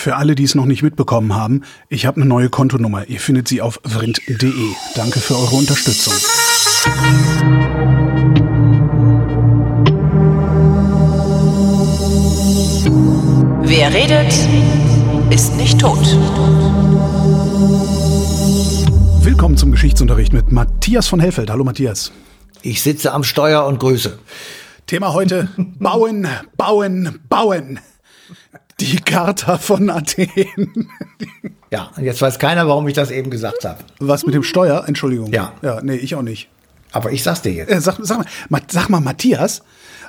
Für alle, die es noch nicht mitbekommen haben, ich habe eine neue Kontonummer. Ihr findet sie auf vrind.de. Danke für eure Unterstützung. Wer redet, ist nicht tot. Willkommen zum Geschichtsunterricht mit Matthias von Hellfeld. Hallo Matthias. Ich sitze am Steuer und grüße. Thema heute: Bauen, Bauen, Bauen. Die Charta von Athen. Ja, und jetzt weiß keiner, warum ich das eben gesagt habe. Was mit dem Steuer? Entschuldigung. Ja. Ja, nee, ich auch nicht. Aber ich sag's dir jetzt. Äh, sag, sag, mal, sag mal, Matthias,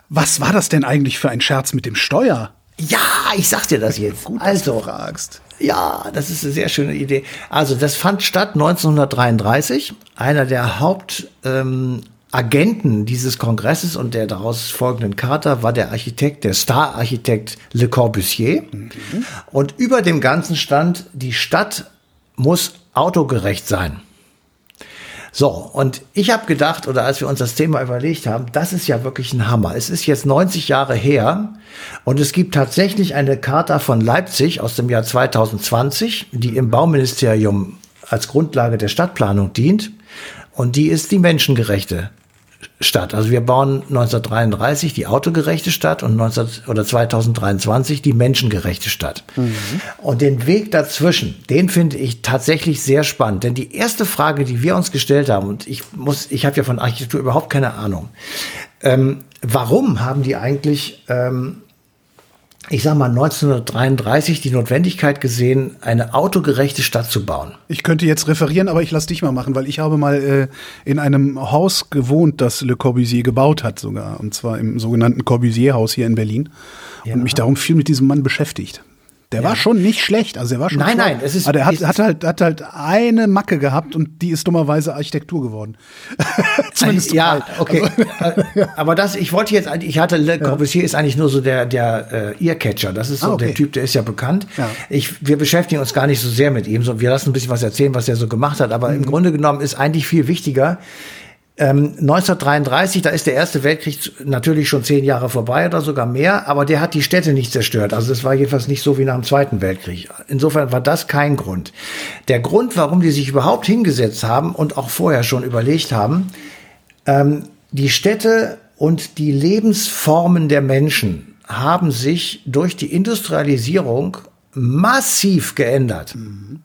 was war das denn eigentlich für ein Scherz mit dem Steuer? Ja, ich sag dir das jetzt. Gut, also, dass du fragst. Ja, das ist eine sehr schöne Idee. Also, das fand statt 1933. Einer der Hauptagenten ähm, dieses Kongresses und der daraus folgenden Charta war der Architekt, der Star-Architekt Le Corbusier. Mhm. Und über dem Ganzen stand, die Stadt muss autogerecht sein. So, und ich habe gedacht, oder als wir uns das Thema überlegt haben, das ist ja wirklich ein Hammer. Es ist jetzt 90 Jahre her und es gibt tatsächlich eine Charta von Leipzig aus dem Jahr 2020, die im Bauministerium als Grundlage der Stadtplanung dient. Und die ist die menschengerechte Stadt. Also wir bauen 1933 die autogerechte Stadt und 19, oder 2023 die menschengerechte Stadt. Mhm. Und den Weg dazwischen, den finde ich tatsächlich sehr spannend. Denn die erste Frage, die wir uns gestellt haben, und ich muss, ich habe ja von Architektur überhaupt keine Ahnung, ähm, warum haben die eigentlich ähm, ich sag mal, 1933 die Notwendigkeit gesehen, eine autogerechte Stadt zu bauen. Ich könnte jetzt referieren, aber ich lasse dich mal machen, weil ich habe mal äh, in einem Haus gewohnt, das Le Corbusier gebaut hat sogar, und zwar im sogenannten Corbusier-Haus hier in Berlin ja. und mich darum viel mit diesem Mann beschäftigt. Der ja. war schon nicht schlecht, also er war schon Nein, schlau. nein, es ist aber der hat, hat, halt hat halt eine Macke gehabt und die ist dummerweise Architektur geworden. Zumindest ja, okay. Also, aber das ich wollte jetzt ich hatte Le Corbusier ja. ist eigentlich nur so der der äh, Earcatcher, das ist so ah, okay. der Typ, der ist ja bekannt. Ja. Ich wir beschäftigen uns gar nicht so sehr mit ihm, so wir lassen ein bisschen was erzählen, was er so gemacht hat, aber mhm. im Grunde genommen ist eigentlich viel wichtiger ähm, 1933, da ist der Erste Weltkrieg natürlich schon zehn Jahre vorbei oder sogar mehr, aber der hat die Städte nicht zerstört. Also das war jedenfalls nicht so wie nach dem Zweiten Weltkrieg. Insofern war das kein Grund. Der Grund, warum die sich überhaupt hingesetzt haben und auch vorher schon überlegt haben, ähm, die Städte und die Lebensformen der Menschen haben sich durch die Industrialisierung massiv geändert. Mhm.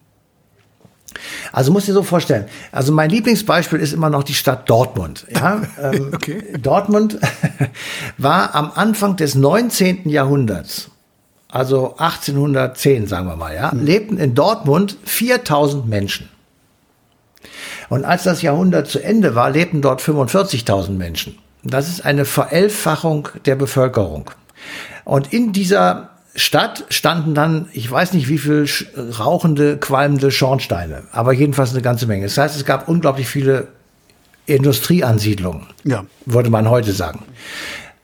Also musst dir so vorstellen. Also mein Lieblingsbeispiel ist immer noch die Stadt Dortmund. Ja? Ähm, okay. Dortmund war am Anfang des 19. Jahrhunderts, also 1810 sagen wir mal, ja, mhm. lebten in Dortmund 4000 Menschen. Und als das Jahrhundert zu Ende war, lebten dort 45.000 Menschen. Das ist eine Verelfachung der Bevölkerung. Und in dieser Stadt standen dann, ich weiß nicht wie viel rauchende, qualmende Schornsteine, aber jedenfalls eine ganze Menge. Das heißt, es gab unglaublich viele Industrieansiedlungen, ja. würde man heute sagen.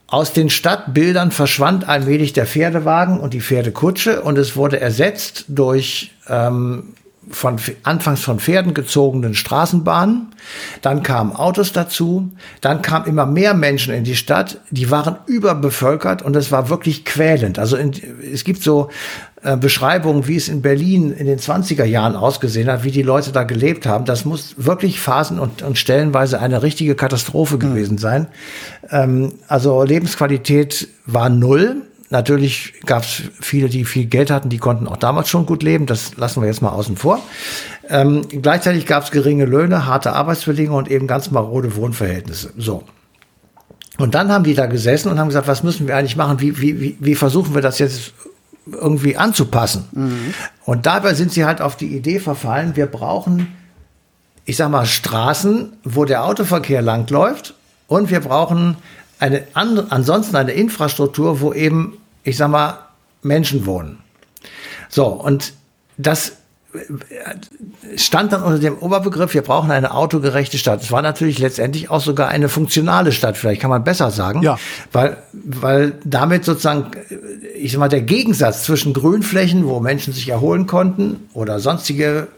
Aus den Stadtbildern verschwand allmählich der Pferdewagen und die Pferdekutsche und es wurde ersetzt durch ähm, von anfangs von Pferden gezogenen Straßenbahnen, dann kamen Autos dazu, dann kamen immer mehr Menschen in die Stadt, die waren überbevölkert und es war wirklich quälend. Also in, es gibt so äh, Beschreibungen, wie es in Berlin in den 20er Jahren ausgesehen hat, wie die Leute da gelebt haben. Das muss wirklich phasen und, und stellenweise eine richtige Katastrophe mhm. gewesen sein. Ähm, also Lebensqualität war null. Natürlich gab es viele, die viel Geld hatten, die konnten auch damals schon gut leben. Das lassen wir jetzt mal außen vor. Ähm, gleichzeitig gab es geringe Löhne, harte Arbeitsbedingungen und eben ganz marode Wohnverhältnisse. So. Und dann haben die da gesessen und haben gesagt, was müssen wir eigentlich machen? Wie, wie, wie, versuchen wir das jetzt irgendwie anzupassen? Mhm. Und dabei sind sie halt auf die Idee verfallen, wir brauchen, ich sag mal, Straßen, wo der Autoverkehr langläuft und wir brauchen eine andere, ansonsten eine Infrastruktur, wo eben ich sag mal, Menschen wohnen. So, und das stand dann unter dem Oberbegriff, wir brauchen eine autogerechte Stadt. Es war natürlich letztendlich auch sogar eine funktionale Stadt, vielleicht kann man besser sagen, ja. weil, weil damit sozusagen, ich sag mal, der Gegensatz zwischen Grünflächen, wo Menschen sich erholen konnten oder sonstige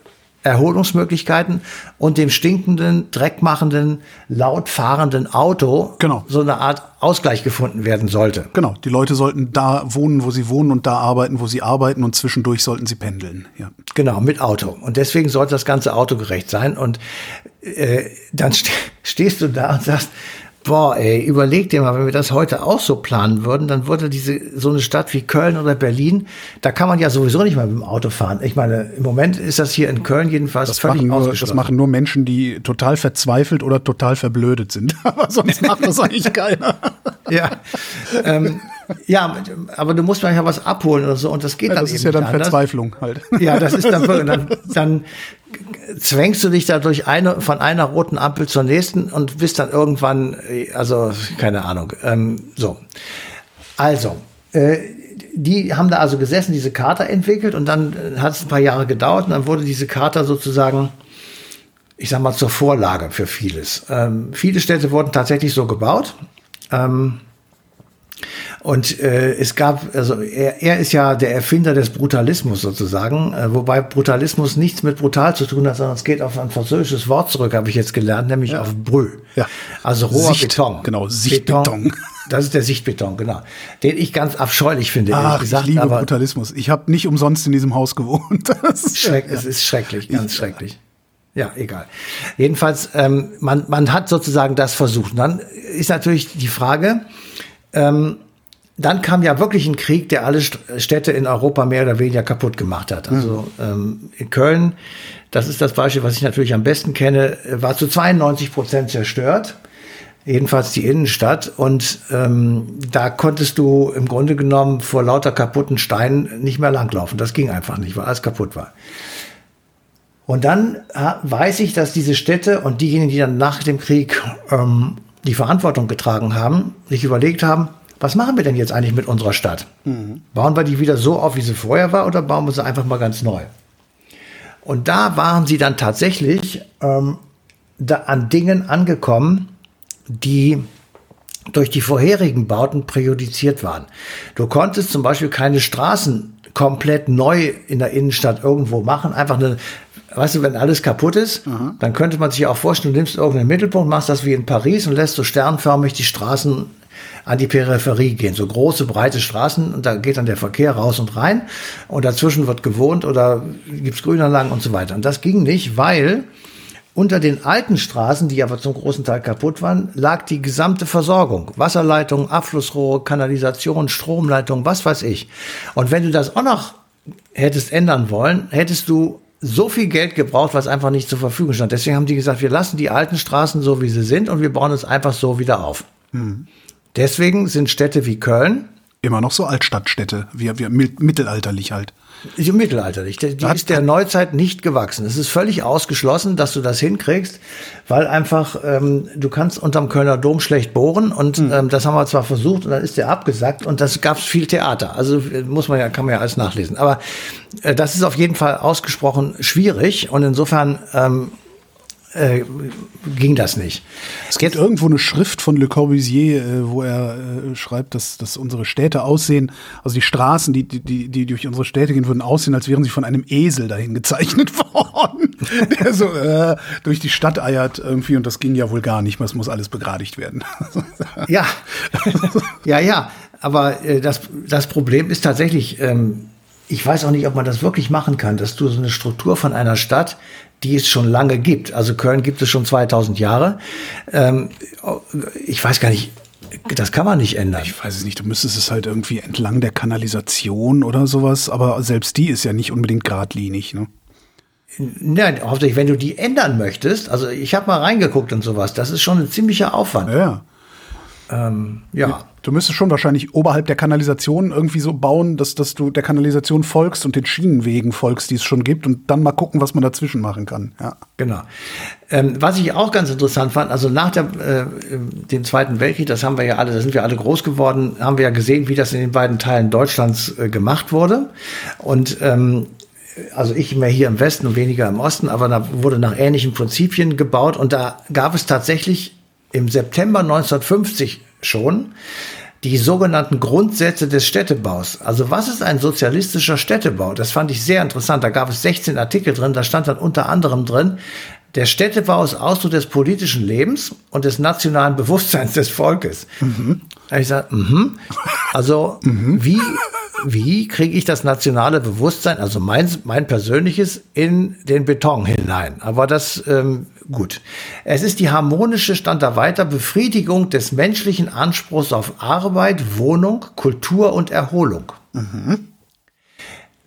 Erholungsmöglichkeiten und dem stinkenden, dreckmachenden, laut fahrenden Auto genau. so eine Art Ausgleich gefunden werden sollte. Genau, die Leute sollten da wohnen, wo sie wohnen und da arbeiten, wo sie arbeiten und zwischendurch sollten sie pendeln. Ja. Genau, mit Auto. Und deswegen sollte das Ganze autogerecht sein. Und äh, dann st stehst du da und sagst, Boah, ey, überleg dir mal, wenn wir das heute auch so planen würden, dann würde diese, so eine Stadt wie Köln oder Berlin, da kann man ja sowieso nicht mal mit dem Auto fahren. Ich meine, im Moment ist das hier in Köln jedenfalls das völlig machen nur, Das machen nur Menschen, die total verzweifelt oder total verblödet sind. aber sonst macht das eigentlich keiner. ja. Ähm, ja, aber du musst manchmal was abholen oder so und das geht ja, dann das eben ist ja dann anders. Verzweiflung halt. Ja, das ist dann, dann, dann zwängst du dich da durch eine, von einer roten Ampel zur nächsten und bist dann irgendwann, also keine Ahnung, ähm, so. Also, äh, die haben da also gesessen, diese Charta entwickelt und dann äh, hat es ein paar Jahre gedauert und dann wurde diese Charta sozusagen, ich sag mal, zur Vorlage für vieles. Ähm, viele Städte wurden tatsächlich so gebaut. Ähm, und äh, es gab, also er, er ist ja der Erfinder des Brutalismus sozusagen, äh, wobei Brutalismus nichts mit brutal zu tun hat, sondern es geht auf ein französisches Wort zurück, habe ich jetzt gelernt, nämlich ja. auf Brü. Ja. Also roher Sicht, Beton. Genau, Sichtbeton. Beton. Das ist der Sichtbeton, genau. Den ich ganz abscheulich finde. Ach, gesagt, ich liebe Brutalismus. Ich habe nicht umsonst in diesem Haus gewohnt. Das schreck, ja. Es ist schrecklich, ganz schrecklich. Ja, egal. Jedenfalls, ähm, man, man hat sozusagen das versucht. Und dann ist natürlich die Frage, ähm, dann kam ja wirklich ein Krieg, der alle Städte in Europa mehr oder weniger kaputt gemacht hat. Also mhm. ähm, in Köln, das ist das Beispiel, was ich natürlich am besten kenne, war zu 92 Prozent zerstört. Jedenfalls die Innenstadt. Und ähm, da konntest du im Grunde genommen vor lauter kaputten Steinen nicht mehr langlaufen. Das ging einfach nicht, weil alles kaputt war. Und dann weiß ich, dass diese Städte und diejenigen, die dann nach dem Krieg ähm, die Verantwortung getragen haben, sich überlegt haben, was machen wir denn jetzt eigentlich mit unserer Stadt? Mhm. Bauen wir die wieder so auf, wie sie vorher war, oder bauen wir sie einfach mal ganz neu? Und da waren sie dann tatsächlich ähm, da an Dingen angekommen, die durch die vorherigen Bauten präjudiziert waren. Du konntest zum Beispiel keine Straßen komplett neu in der Innenstadt irgendwo machen, einfach eine weißt du, wenn alles kaputt ist, Aha. dann könnte man sich auch vorstellen, du nimmst irgendeinen Mittelpunkt, machst das wie in Paris und lässt so sternförmig die Straßen an die Peripherie gehen. So große, breite Straßen und da geht dann der Verkehr raus und rein und dazwischen wird gewohnt oder gibt's Grünanlagen und so weiter. Und das ging nicht, weil unter den alten Straßen, die aber zum großen Teil kaputt waren, lag die gesamte Versorgung. Wasserleitung, Abflussrohre, Kanalisation, Stromleitung, was weiß ich. Und wenn du das auch noch hättest ändern wollen, hättest du so viel Geld gebraucht, was einfach nicht zur Verfügung stand. Deswegen haben die gesagt, wir lassen die alten Straßen so, wie sie sind und wir bauen es einfach so wieder auf. Hm. Deswegen sind Städte wie Köln immer noch so Altstadtstädte, wie, wie mittelalterlich halt. Mittelalterlich. Die, die ist der Neuzeit nicht gewachsen. Es ist völlig ausgeschlossen, dass du das hinkriegst, weil einfach ähm, du kannst unterm Kölner Dom schlecht bohren und hm. ähm, das haben wir zwar versucht und dann ist der abgesackt und das gab es viel Theater. Also äh, muss man ja kann man ja alles nachlesen. Aber äh, das ist auf jeden Fall ausgesprochen schwierig und insofern ähm, äh, ging das nicht. Es gibt irgendwo eine Schrift von Le Corbusier, äh, wo er äh, schreibt, dass, dass unsere Städte aussehen, also die Straßen, die, die, die durch unsere Städte gehen, würden aussehen, als wären sie von einem Esel dahin gezeichnet worden, der so äh, durch die Stadt eiert irgendwie und das ging ja wohl gar nicht, es muss alles begradigt werden. ja, ja, ja, aber äh, das, das Problem ist tatsächlich, ähm, ich weiß auch nicht, ob man das wirklich machen kann, dass du so eine Struktur von einer Stadt die es schon lange gibt. Also Köln gibt es schon 2000 Jahre. Ähm, ich weiß gar nicht, das kann man nicht ändern. Ich weiß es nicht. Du müsstest es halt irgendwie entlang der Kanalisation oder sowas. Aber selbst die ist ja nicht unbedingt geradlinig. Ne? Nein, hauptsächlich, wenn du die ändern möchtest. Also ich habe mal reingeguckt und sowas. Das ist schon ein ziemlicher Aufwand. Ja. Ähm, ja. Du müsstest schon wahrscheinlich oberhalb der Kanalisation irgendwie so bauen, dass, dass du der Kanalisation folgst und den Schienenwegen folgst, die es schon gibt, und dann mal gucken, was man dazwischen machen kann. Ja. Genau. Ähm, was ich auch ganz interessant fand, also nach der, äh, dem Zweiten Weltkrieg, das haben wir ja alle, da sind wir alle groß geworden, haben wir ja gesehen, wie das in den beiden Teilen Deutschlands äh, gemacht wurde. Und ähm, also ich mehr hier im Westen und weniger im Osten, aber da wurde nach ähnlichen Prinzipien gebaut und da gab es tatsächlich im September 1950 schon die sogenannten Grundsätze des Städtebaus. Also was ist ein sozialistischer Städtebau? Das fand ich sehr interessant. Da gab es 16 Artikel drin. Da stand dann unter anderem drin, der Städtebau ist Ausdruck des politischen Lebens und des nationalen Bewusstseins des Volkes. Mhm. Ich sage, mhm. Also mhm. wie wie kriege ich das nationale Bewusstsein, also mein, mein persönliches, in den Beton hinein? Aber das, ähm, gut. Es ist die harmonische, stand da weiter, Befriedigung des menschlichen Anspruchs auf Arbeit, Wohnung, Kultur und Erholung. Mhm.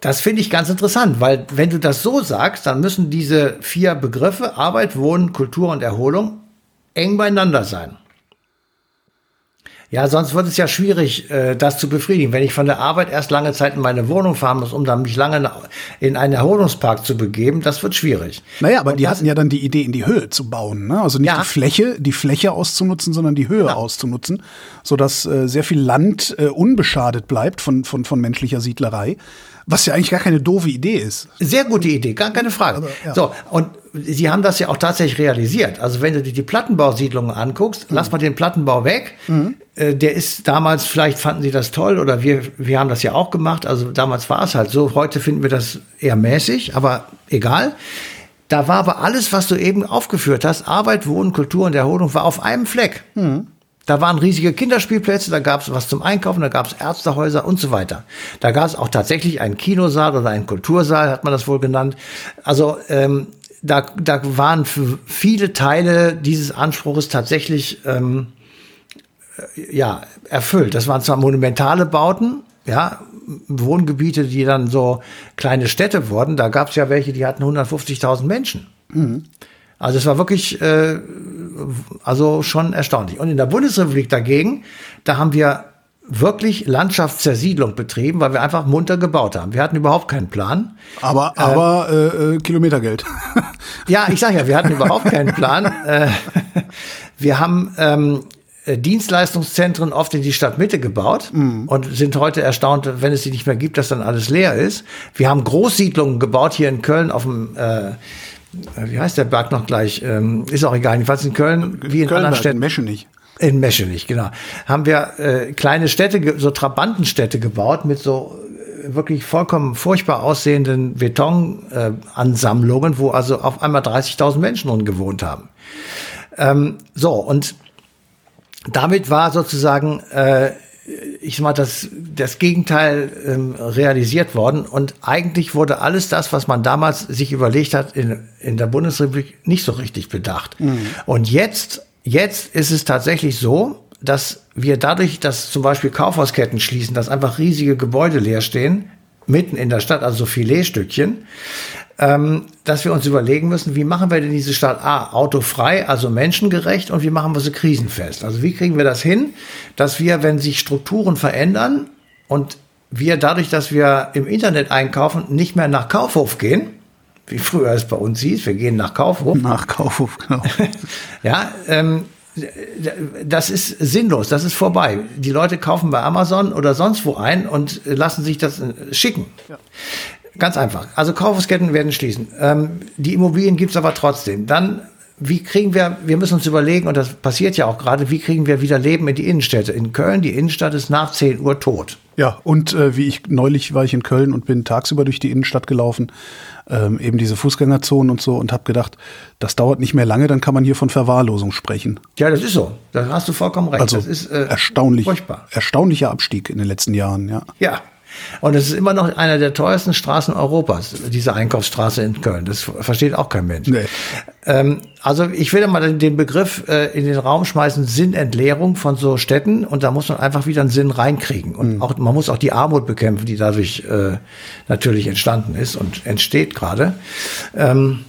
Das finde ich ganz interessant, weil wenn du das so sagst, dann müssen diese vier Begriffe Arbeit, Wohnen, Kultur und Erholung eng beieinander sein. Ja, sonst wird es ja schwierig, äh, das zu befriedigen. Wenn ich von der Arbeit erst lange Zeit in meine Wohnung fahren muss, um dann mich lange in einen Erholungspark zu begeben, das wird schwierig. Naja, aber Und die hatten ja dann die Idee, in die Höhe zu bauen. Ne? Also nicht ja. die Fläche, die Fläche auszunutzen, sondern die Höhe ja. auszunutzen, sodass äh, sehr viel Land äh, unbeschadet bleibt von, von, von menschlicher Siedlerei. Was ja eigentlich gar keine doofe Idee ist. Sehr gute Idee, gar keine Frage. Also, ja. So, und sie haben das ja auch tatsächlich realisiert. Also wenn du dir die Plattenbausiedlungen anguckst, mhm. lass mal den Plattenbau weg. Mhm. Äh, der ist damals, vielleicht fanden sie das toll oder wir, wir haben das ja auch gemacht. Also damals war es halt so. Heute finden wir das eher mäßig, aber egal. Da war aber alles, was du eben aufgeführt hast, Arbeit, Wohnen, Kultur und Erholung, war auf einem Fleck. Mhm. Da waren riesige Kinderspielplätze, da gab es was zum Einkaufen, da gab es Ärztehäuser und so weiter. Da gab es auch tatsächlich einen Kinosaal oder einen Kultursaal, hat man das wohl genannt. Also ähm, da, da waren für viele Teile dieses Anspruches tatsächlich ähm, äh, ja erfüllt. Das waren zwar monumentale Bauten, ja, Wohngebiete, die dann so kleine Städte wurden. Da gab es ja welche, die hatten 150.000 Menschen. Mhm. Also es war wirklich, äh, also schon erstaunlich. Und in der Bundesrepublik dagegen, da haben wir wirklich Landschaftszersiedlung betrieben, weil wir einfach munter gebaut haben. Wir hatten überhaupt keinen Plan. Aber, äh, aber äh, äh, Kilometergeld. ja, ich sage ja, wir hatten überhaupt keinen Plan. Äh, wir haben ähm, Dienstleistungszentren oft in die Stadtmitte gebaut mhm. und sind heute erstaunt, wenn es sie nicht mehr gibt, dass dann alles leer ist. Wir haben Großsiedlungen gebaut hier in Köln auf dem äh, wie heißt der Berg noch gleich? Ähm, ist auch egal. Jedenfalls in Köln, wie in Kölnberg, anderen Städten. In Meschenich. In Meschenich, genau. Haben wir äh, kleine Städte, so Trabantenstädte gebaut mit so äh, wirklich vollkommen furchtbar aussehenden Betonansammlungen, äh, wo also auf einmal 30.000 Menschen drin gewohnt haben. Ähm, so, und damit war sozusagen äh, ich sag mal, das, das Gegenteil ähm, realisiert worden. Und eigentlich wurde alles das, was man damals sich überlegt hat, in, in der Bundesrepublik nicht so richtig bedacht. Mhm. Und jetzt, jetzt ist es tatsächlich so, dass wir dadurch, dass zum Beispiel Kaufhausketten schließen, dass einfach riesige Gebäude leer stehen, mitten in der Stadt, also so Filetstückchen, ähm, dass wir uns überlegen müssen, wie machen wir denn diese Stadt A autofrei, also menschengerecht und wie machen wir sie krisenfest? Also wie kriegen wir das hin, dass wir, wenn sich Strukturen verändern und wir dadurch, dass wir im Internet einkaufen, nicht mehr nach Kaufhof gehen, wie früher es bei uns hieß, wir gehen nach Kaufhof. Nach Kaufhof, genau. ja, ähm, das ist sinnlos, das ist vorbei. Die Leute kaufen bei Amazon oder sonst wo ein und lassen sich das schicken. Ja. Ganz einfach. Also Kaufhausketten werden schließen. Ähm, die Immobilien gibt's aber trotzdem. Dann, wie kriegen wir, wir müssen uns überlegen, und das passiert ja auch gerade, wie kriegen wir wieder Leben in die Innenstädte? In Köln, die Innenstadt ist nach 10 Uhr tot. Ja, und äh, wie ich neulich war ich in Köln und bin tagsüber durch die Innenstadt gelaufen, ähm, eben diese Fußgängerzonen und so und habe gedacht, das dauert nicht mehr lange, dann kann man hier von Verwahrlosung sprechen. Ja, das ist so. Da hast du vollkommen recht. Also das ist äh, erstaunlich, furchtbar. erstaunlicher Abstieg in den letzten Jahren, ja. Ja, und es ist immer noch einer der teuersten Straßen Europas, diese Einkaufsstraße in Köln. Das versteht auch kein Mensch. Nee. Ähm, also ich will mal den Begriff äh, in den Raum schmeißen, Sinnentleerung von so Städten. Und da muss man einfach wieder einen Sinn reinkriegen. Und mhm. auch, man muss auch die Armut bekämpfen, die dadurch äh, natürlich entstanden ist und entsteht gerade. Ähm,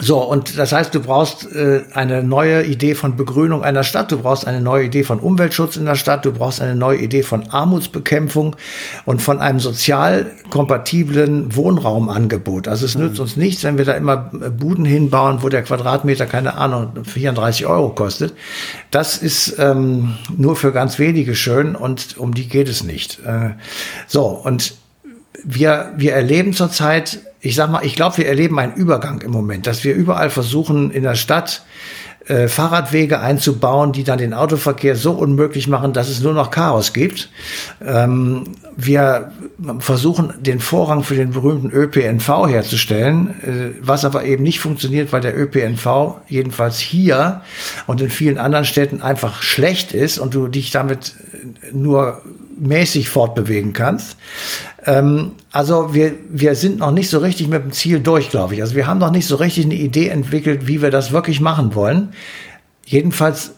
so, und das heißt, du brauchst äh, eine neue Idee von Begrünung einer Stadt, du brauchst eine neue Idee von Umweltschutz in der Stadt, du brauchst eine neue Idee von Armutsbekämpfung und von einem sozial kompatiblen Wohnraumangebot. Also es mhm. nützt uns nichts, wenn wir da immer äh, Buden hinbauen, wo der Quadratmeter, keine Ahnung, 34 Euro kostet. Das ist ähm, nur für ganz wenige schön und um die geht es nicht. Äh, so, und wir, wir erleben zurzeit ich sag mal, ich glaube, wir erleben einen Übergang im Moment, dass wir überall versuchen, in der Stadt äh, Fahrradwege einzubauen, die dann den Autoverkehr so unmöglich machen, dass es nur noch Chaos gibt. Ähm, wir versuchen den Vorrang für den berühmten ÖPNV herzustellen, äh, was aber eben nicht funktioniert, weil der ÖPNV jedenfalls hier und in vielen anderen Städten einfach schlecht ist und du dich damit nur mäßig fortbewegen kannst. Ähm, also wir, wir sind noch nicht so richtig mit dem Ziel durch, glaube ich. Also wir haben noch nicht so richtig eine Idee entwickelt, wie wir das wirklich machen wollen. Jedenfalls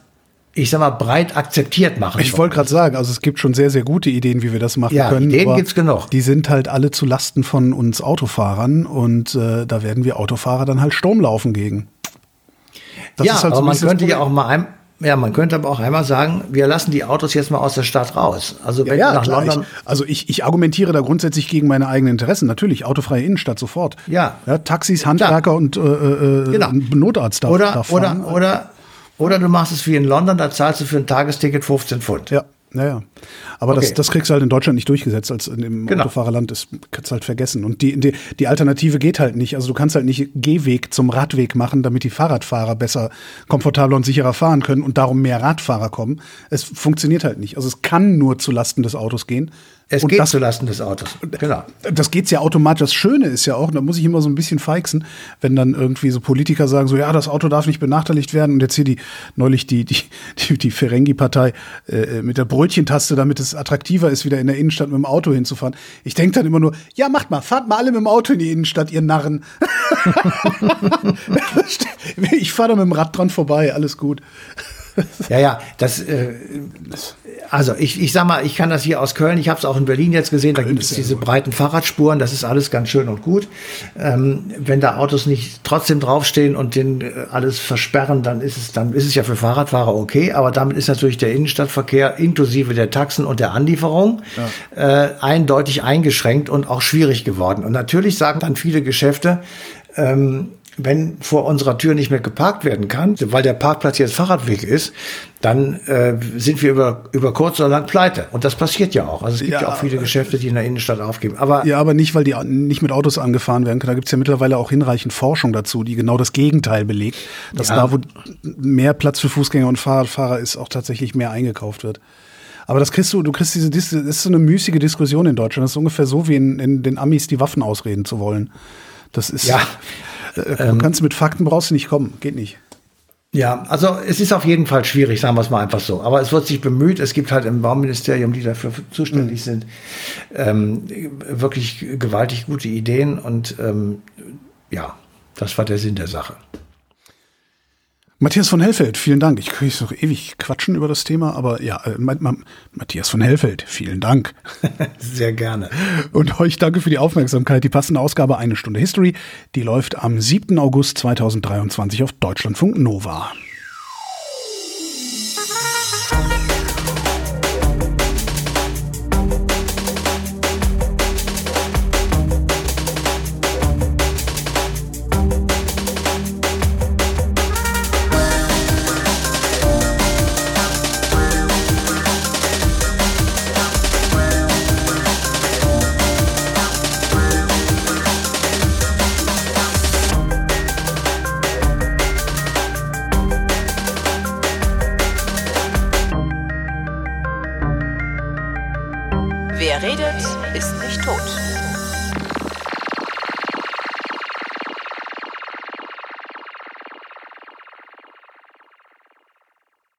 ich sag mal, breit akzeptiert machen. Ich wollte gerade sagen, also es gibt schon sehr, sehr gute Ideen, wie wir das machen ja, können. Ideen gibt's genug. Die sind halt alle zu Lasten von uns Autofahrern und äh, da werden wir Autofahrer dann halt Sturm laufen gegen. Das ja, halt aber man könnte ja auch mal ein, ja, man könnte aber auch einmal sagen, wir lassen die Autos jetzt mal aus der Stadt raus. Also wenn ja, ja, nach klar, London. Ich, also ich, ich argumentiere da grundsätzlich gegen meine eigenen Interessen. Natürlich, autofreie Innenstadt sofort. Ja. ja Taxis, Handwerker klar. und äh, äh, genau. Notarzt darf, oder, darf oder, oder, oder du machst es wie in London, da zahlst du für ein Tagesticket 15 Pfund. Ja. Naja. Aber okay. das, das kriegst du halt in Deutschland nicht durchgesetzt, als in dem genau. Autofahrerland. Das kannst du halt vergessen. Und die, die, die Alternative geht halt nicht. Also du kannst halt nicht Gehweg zum Radweg machen, damit die Fahrradfahrer besser, komfortabler und sicherer fahren können und darum mehr Radfahrer kommen. Es funktioniert halt nicht. Also es kann nur zu Lasten des Autos gehen. Es und geht das, zulasten des Autos. Genau. Das geht's ja automatisch. Das Schöne ist ja auch, da muss ich immer so ein bisschen feixen, wenn dann irgendwie so Politiker sagen, so ja, das Auto darf nicht benachteiligt werden. Und jetzt hier die neulich die die die, die Ferengi-Partei äh, mit der Brötchentaste, damit es attraktiver ist, wieder in der Innenstadt mit dem Auto hinzufahren. Ich denke dann immer nur, ja, macht mal, fahrt mal alle mit dem Auto in die Innenstadt, ihr Narren. ich fahre da mit dem Rad dran vorbei, alles gut. ja, ja, das, äh, also ich, ich sag mal, ich kann das hier aus Köln, ich habe es auch in Berlin jetzt gesehen, da gibt es diese breiten Fahrradspuren, das ist alles ganz schön und gut. Ähm, wenn da Autos nicht trotzdem draufstehen und den äh, alles versperren, dann ist es, dann ist es ja für Fahrradfahrer okay, aber damit ist natürlich der Innenstadtverkehr inklusive der Taxen und der Anlieferung ja. äh, eindeutig eingeschränkt und auch schwierig geworden. Und natürlich sagen dann viele Geschäfte, ähm, wenn vor unserer Tür nicht mehr geparkt werden kann, weil der Parkplatz jetzt Fahrradweg ist, dann äh, sind wir über, über kurz oder lang pleite. Und das passiert ja auch. Also es gibt ja, ja auch viele Geschäfte, die in der Innenstadt aufgeben. Aber ja, aber nicht, weil die nicht mit Autos angefahren werden können. Da gibt es ja mittlerweile auch hinreichend Forschung dazu, die genau das Gegenteil belegt. Dass ja. da, wo mehr Platz für Fußgänger und Fahrradfahrer ist, auch tatsächlich mehr eingekauft wird. Aber das kriegst du, du kriegst diese, das ist so eine müßige Diskussion in Deutschland. Das ist ungefähr so, wie in, in den Amis die Waffen ausreden zu wollen. Das ist. Ja. Äh, du ähm, kannst mit Fakten brauchst du nicht kommen, geht nicht. Ja, also es ist auf jeden Fall schwierig, sagen wir es mal einfach so. Aber es wird sich bemüht. Es gibt halt im Bauministerium, die dafür zuständig mhm. sind, ähm, wirklich gewaltig gute Ideen. Und ähm, ja, das war der Sinn der Sache. Matthias von Hellfeld, vielen Dank. Ich könnte noch ewig quatschen über das Thema, aber ja, äh, Matthias von Hellfeld, vielen Dank. Sehr gerne. Und euch danke für die Aufmerksamkeit. Die passende Ausgabe Eine Stunde History, die läuft am 7. August 2023 auf Deutschlandfunk Nova.